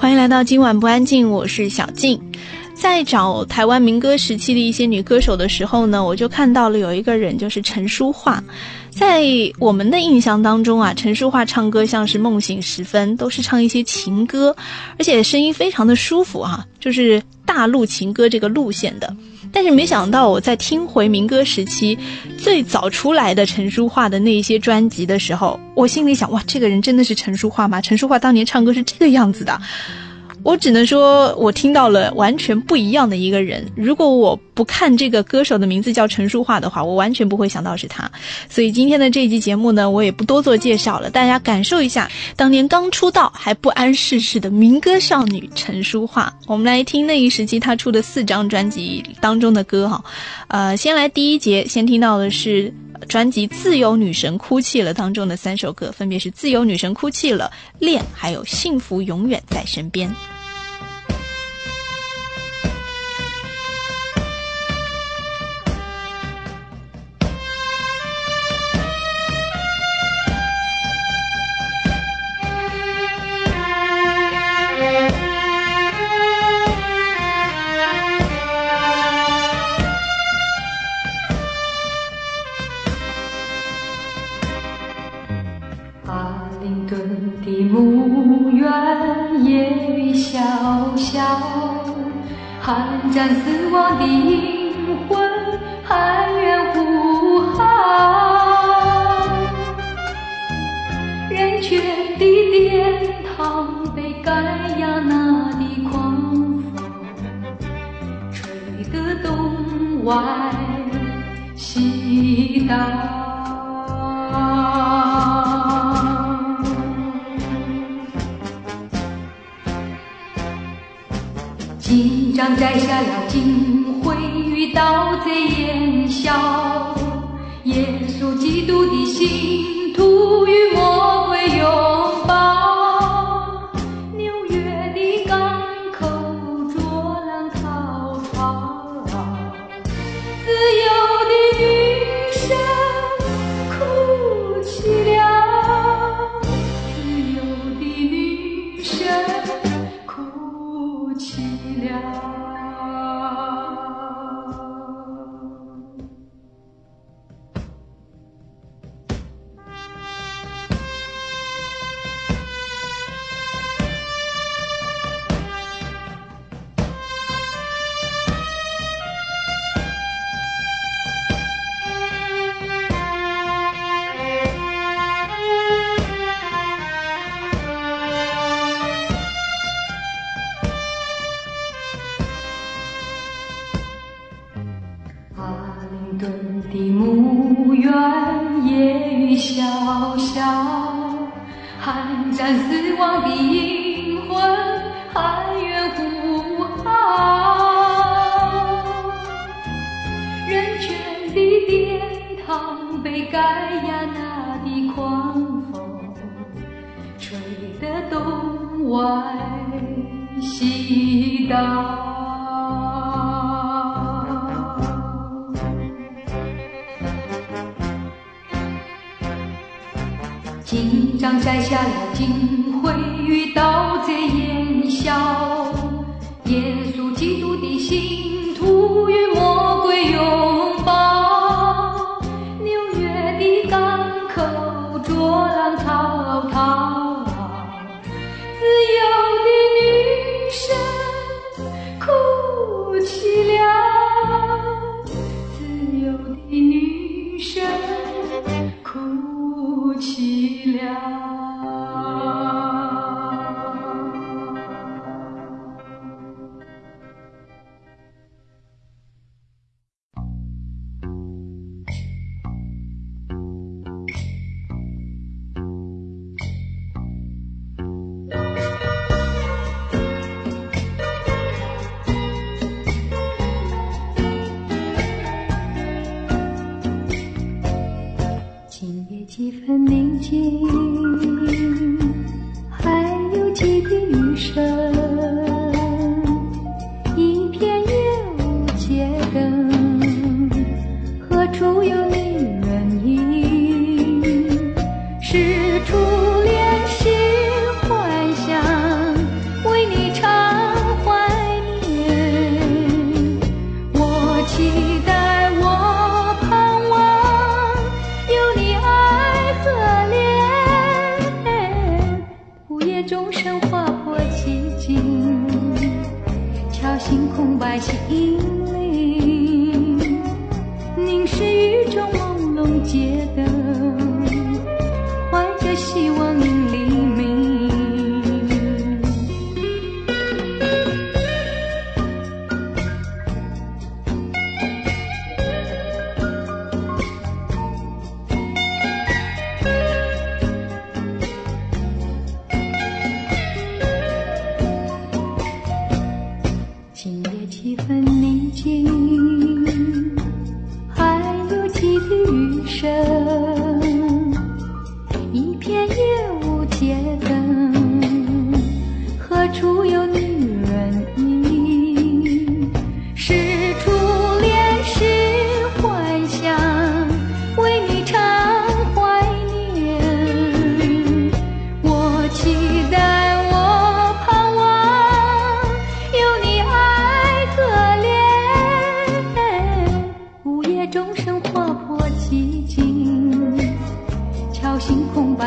欢迎来到今晚不安静，我是小静。在找台湾民歌时期的一些女歌手的时候呢，我就看到了有一个人，就是陈淑桦。在我们的印象当中啊，陈淑桦唱歌像是梦醒时分，都是唱一些情歌，而且声音非常的舒服哈，就是大陆情歌这个路线的。但是没想到我在听回民歌时期最早出来的陈淑桦的那一些专辑的时候，我心里想哇，这个人真的是陈淑桦吗？陈淑桦当年唱歌是这个样子的。我只能说，我听到了完全不一样的一个人。如果我不看这个歌手的名字叫陈淑桦的话，我完全不会想到是他。所以今天的这一期节目呢，我也不多做介绍了，大家感受一下当年刚出道还不谙世事的民歌少女陈淑桦。我们来听那一时期她出的四张专辑当中的歌哈。呃，先来第一节，先听到的是专辑《自由女神哭泣了》当中的三首歌，分别是《自由女神哭泣了》、《恋》还有《幸福永远在身边》。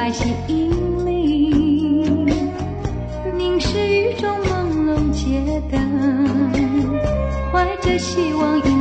在心里凝视雨中朦胧街灯，怀着希望。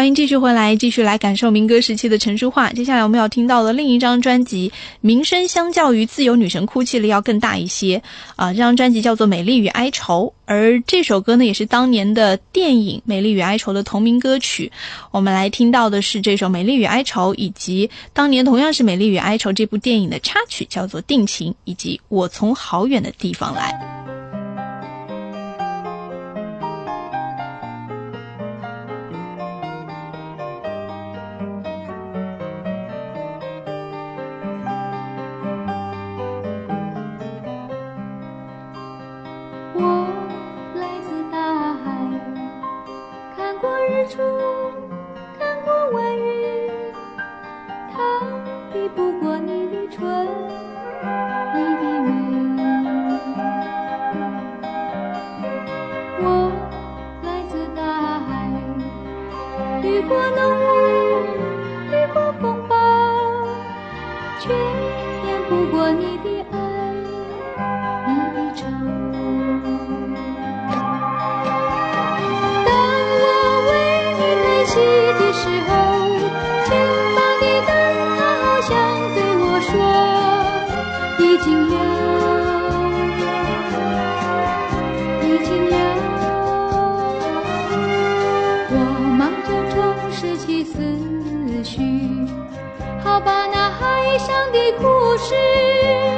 欢迎继续回来，继续来感受民歌时期的陈淑桦。接下来我们要听到的另一张专辑，名声相较于《自由女神哭泣了》要更大一些啊。这张专辑叫做《美丽与哀愁》，而这首歌呢，也是当年的电影《美丽与哀愁》的同名歌曲。我们来听到的是这首《美丽与哀愁》，以及当年同样是《美丽与哀愁》这部电影的插曲，叫做《定情》，以及《我从好远的地方来》。思绪，好把那海上的故事。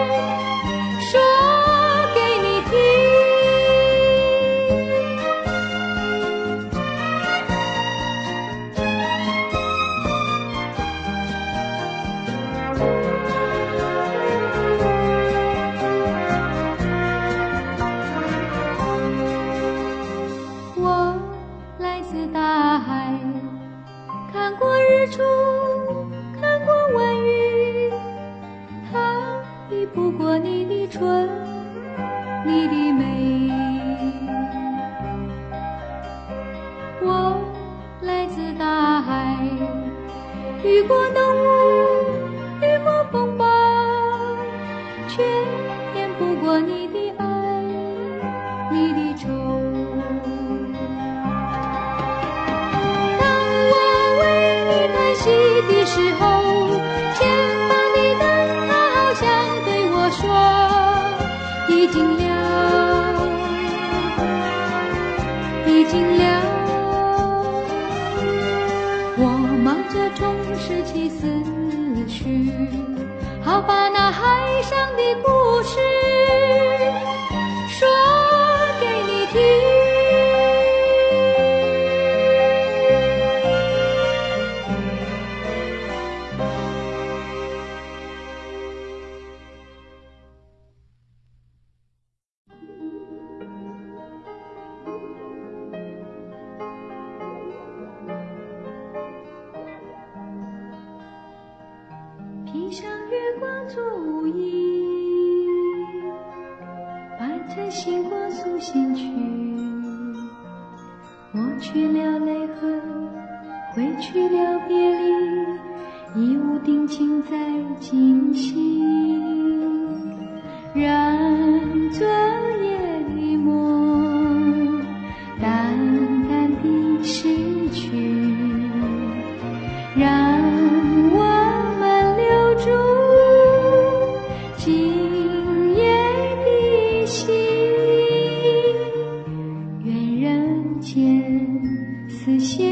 已经了，已经了。我忙着重拾起思绪，好把那海上的故事此现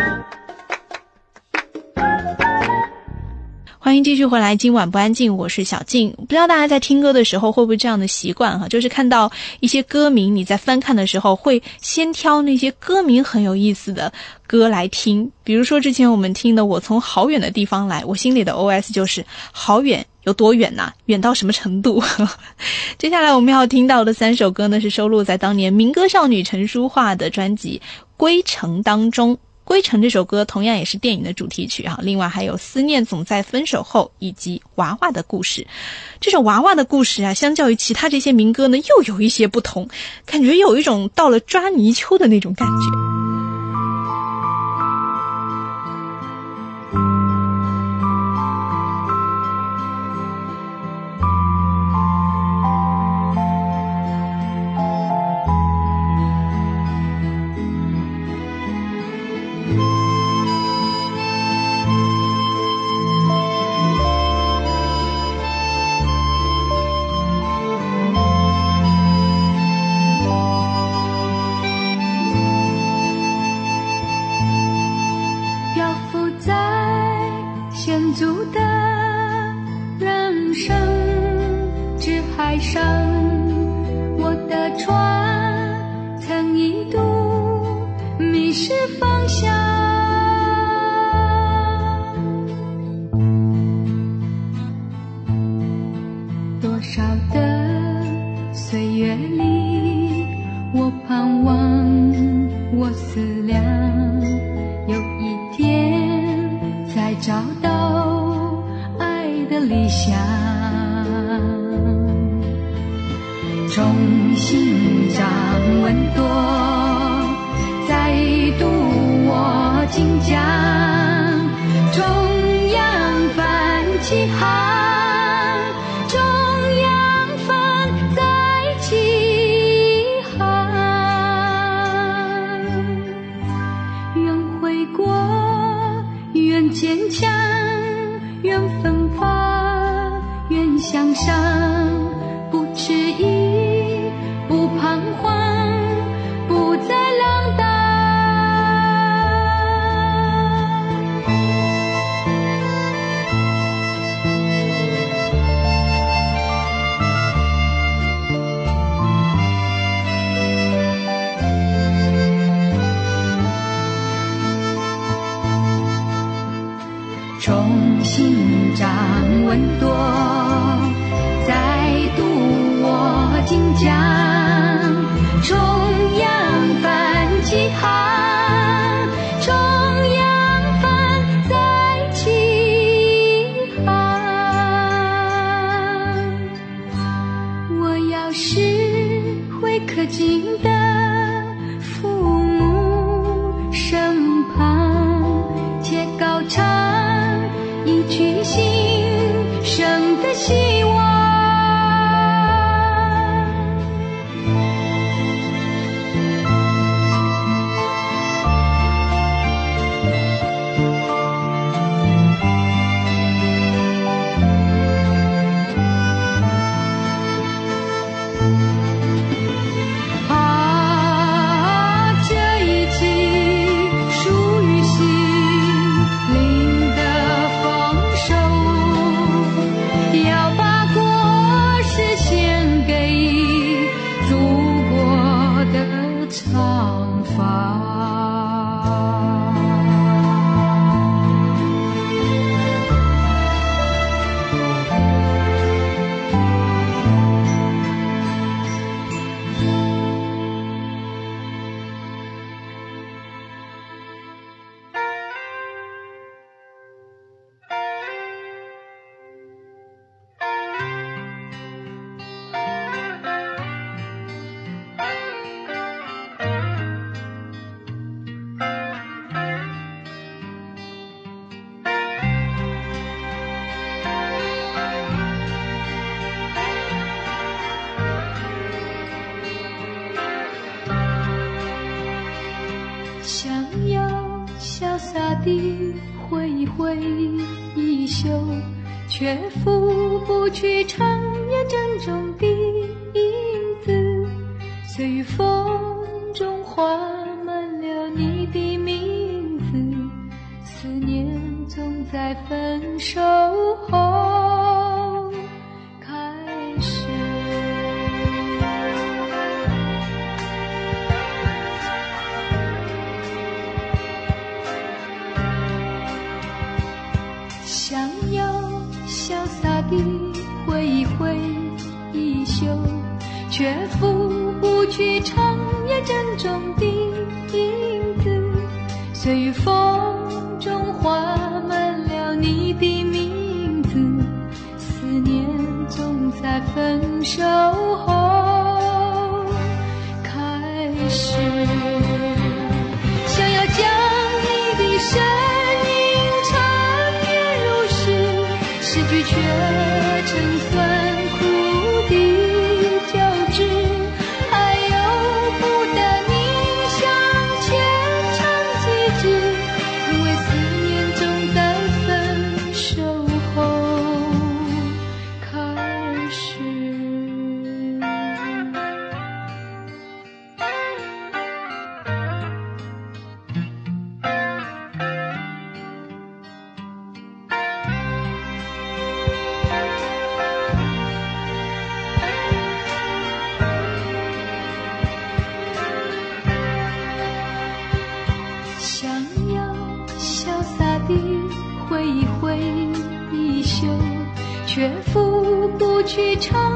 欢迎继续回来，今晚不安静，我是小静。不知道大家在听歌的时候会不会这样的习惯哈，就是看到一些歌名，你在翻看的时候会先挑那些歌名很有意思的歌来听。比如说之前我们听的《我从好远的地方来》，我心里的 OS 就是好远。有多远呐、远到什么程度？接下来我们要听到的三首歌呢，是收录在当年民歌少女陈淑桦的专辑《归程》当中。《归程》这首歌同样也是电影的主题曲啊，另外还有《思念总在分手后》以及《娃娃的故事》。这首《娃娃的故事》啊，相较于其他这些民歌呢，又有一些不同，感觉有一种到了抓泥鳅的那种感觉。在分手后开始想要潇洒地挥一挥衣袖，却拂不去长夜珍重的影子，随风。手。去唱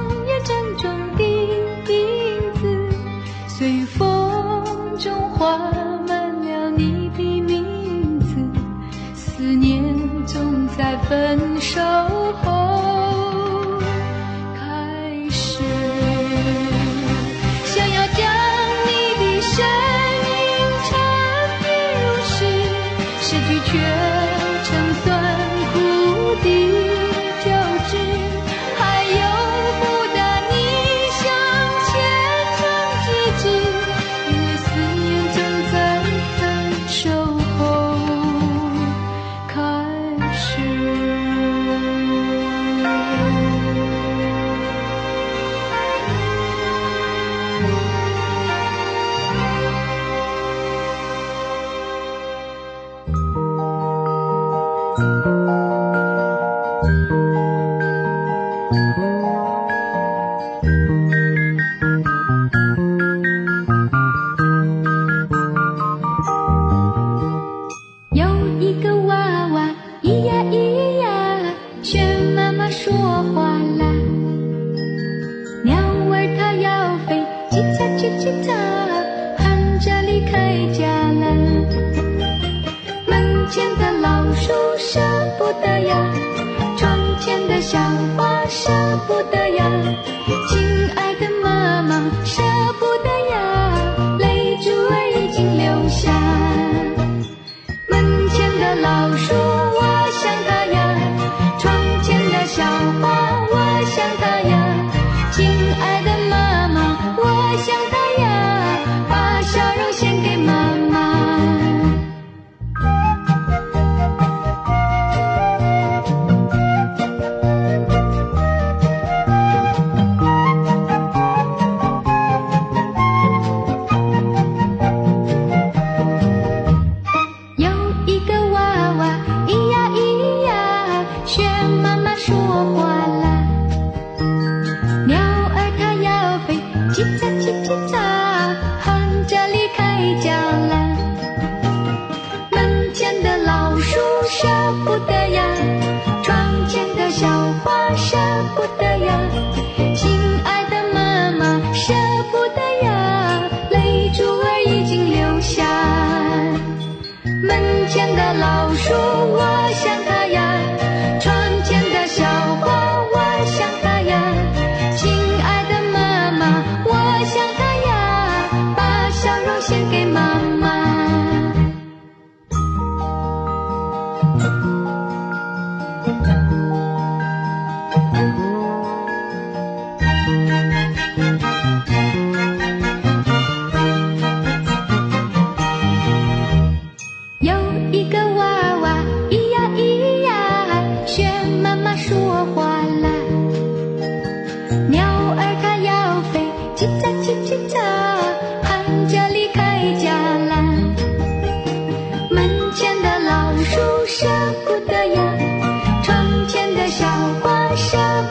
的呀。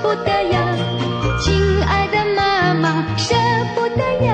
舍不得呀，亲爱的妈妈，舍不得呀。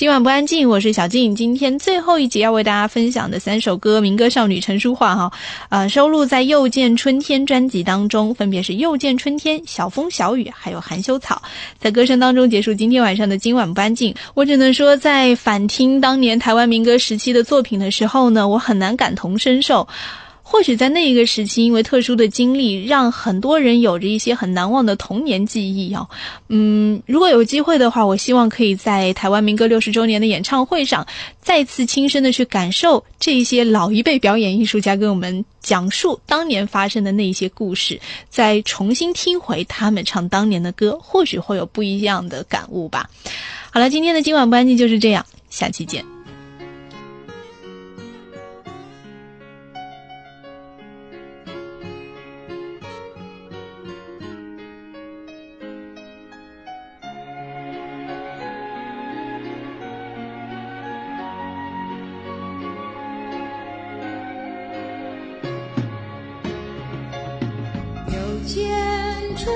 今晚不安静，我是小静。今天最后一集要为大家分享的三首歌，民歌少女陈淑桦哈，呃，收录在《又见春天》专辑当中，分别是《又见春天》、《小风小雨》还有《含羞草》。在歌声当中结束。今天晚上的《今晚不安静》，我只能说，在反听当年台湾民歌时期的作品的时候呢，我很难感同身受。或许在那一个时期，因为特殊的经历，让很多人有着一些很难忘的童年记忆哦。嗯，如果有机会的话，我希望可以在台湾民歌六十周年的演唱会上，再次亲身的去感受这些老一辈表演艺术家跟我们讲述当年发生的那一些故事，再重新听回他们唱当年的歌，或许会有不一样的感悟吧。好了，今天的今晚不安静就是这样，下期见。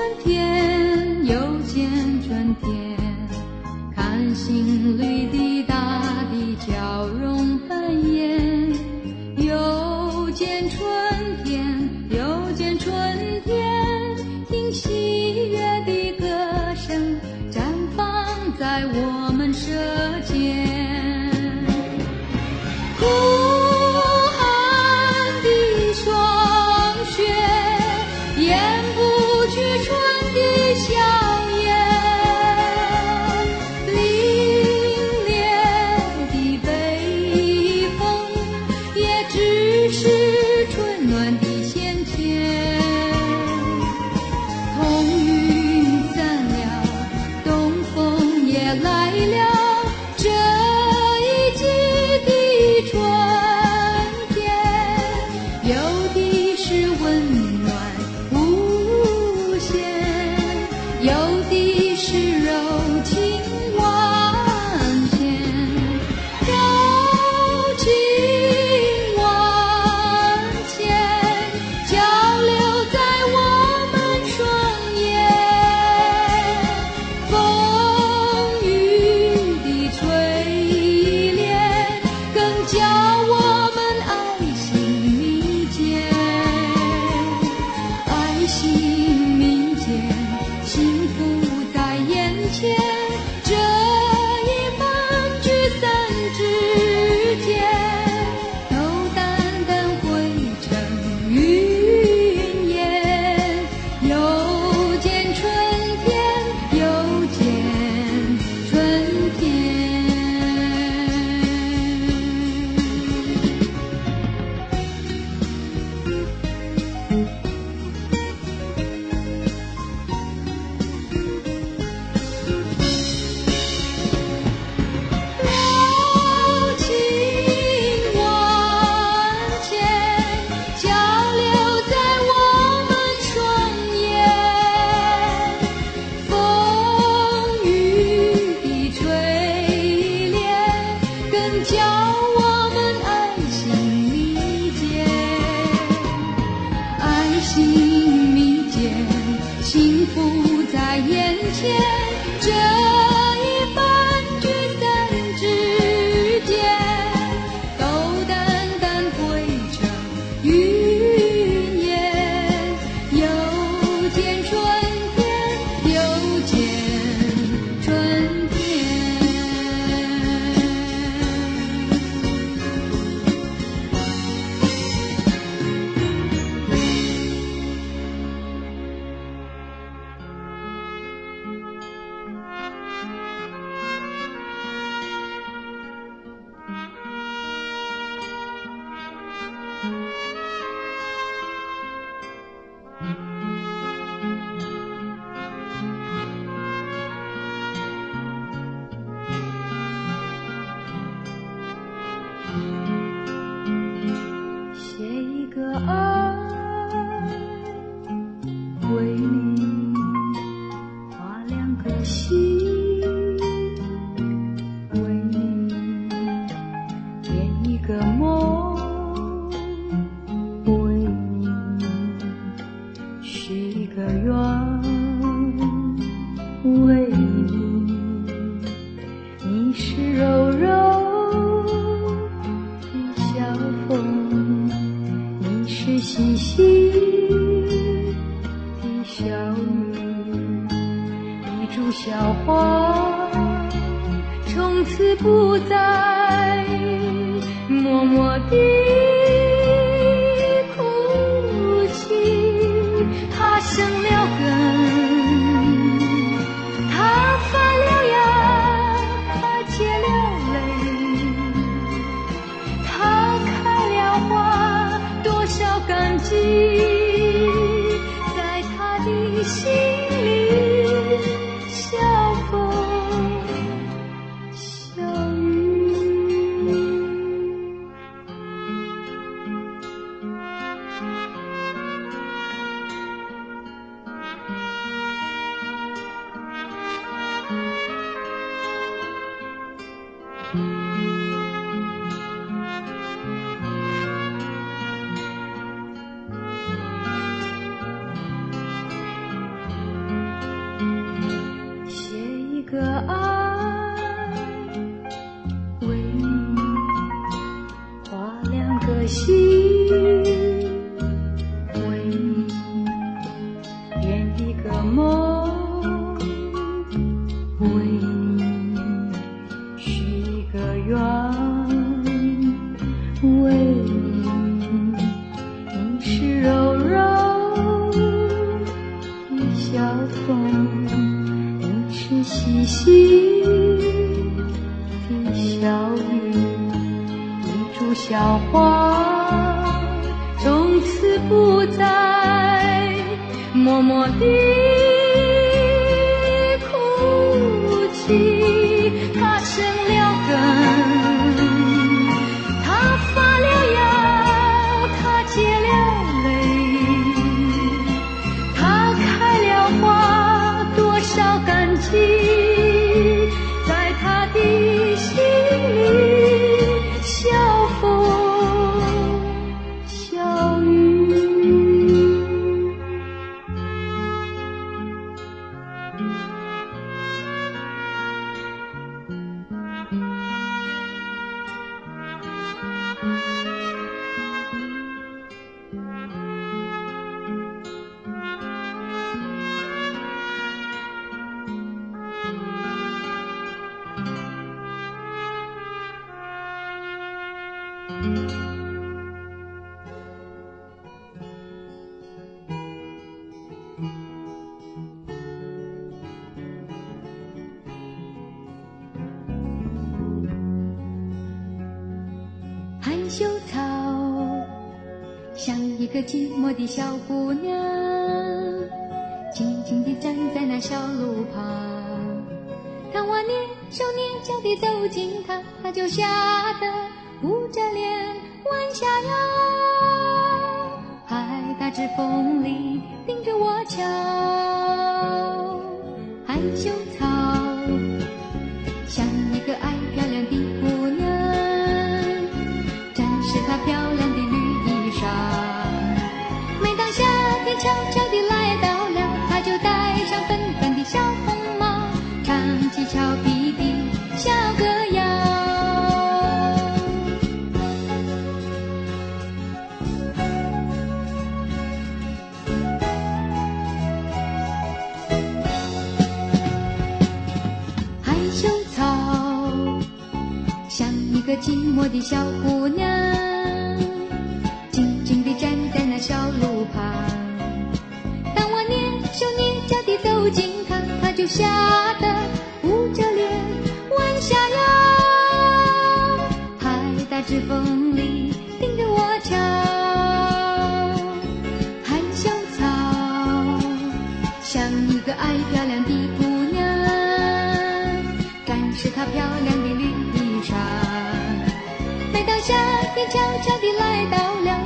春天，又见春天，看新绿的大地交融繁衍。又见春天，又见春天，听喜悦的歌声绽放在我的小雨，一株小花，从此不再默默地含羞草像一个寂寞的小姑娘，静静地站在那小路旁。当我蹑手蹑脚地走近她，她就吓得捂着脸弯下腰，还大指缝里盯着我瞧。含羞个寂寞的小姑娘，静静地站在那小路旁。当我蹑手蹑脚地走近她，她就吓得捂着脸弯下腰，还打着风铃当夏天悄悄地来到了，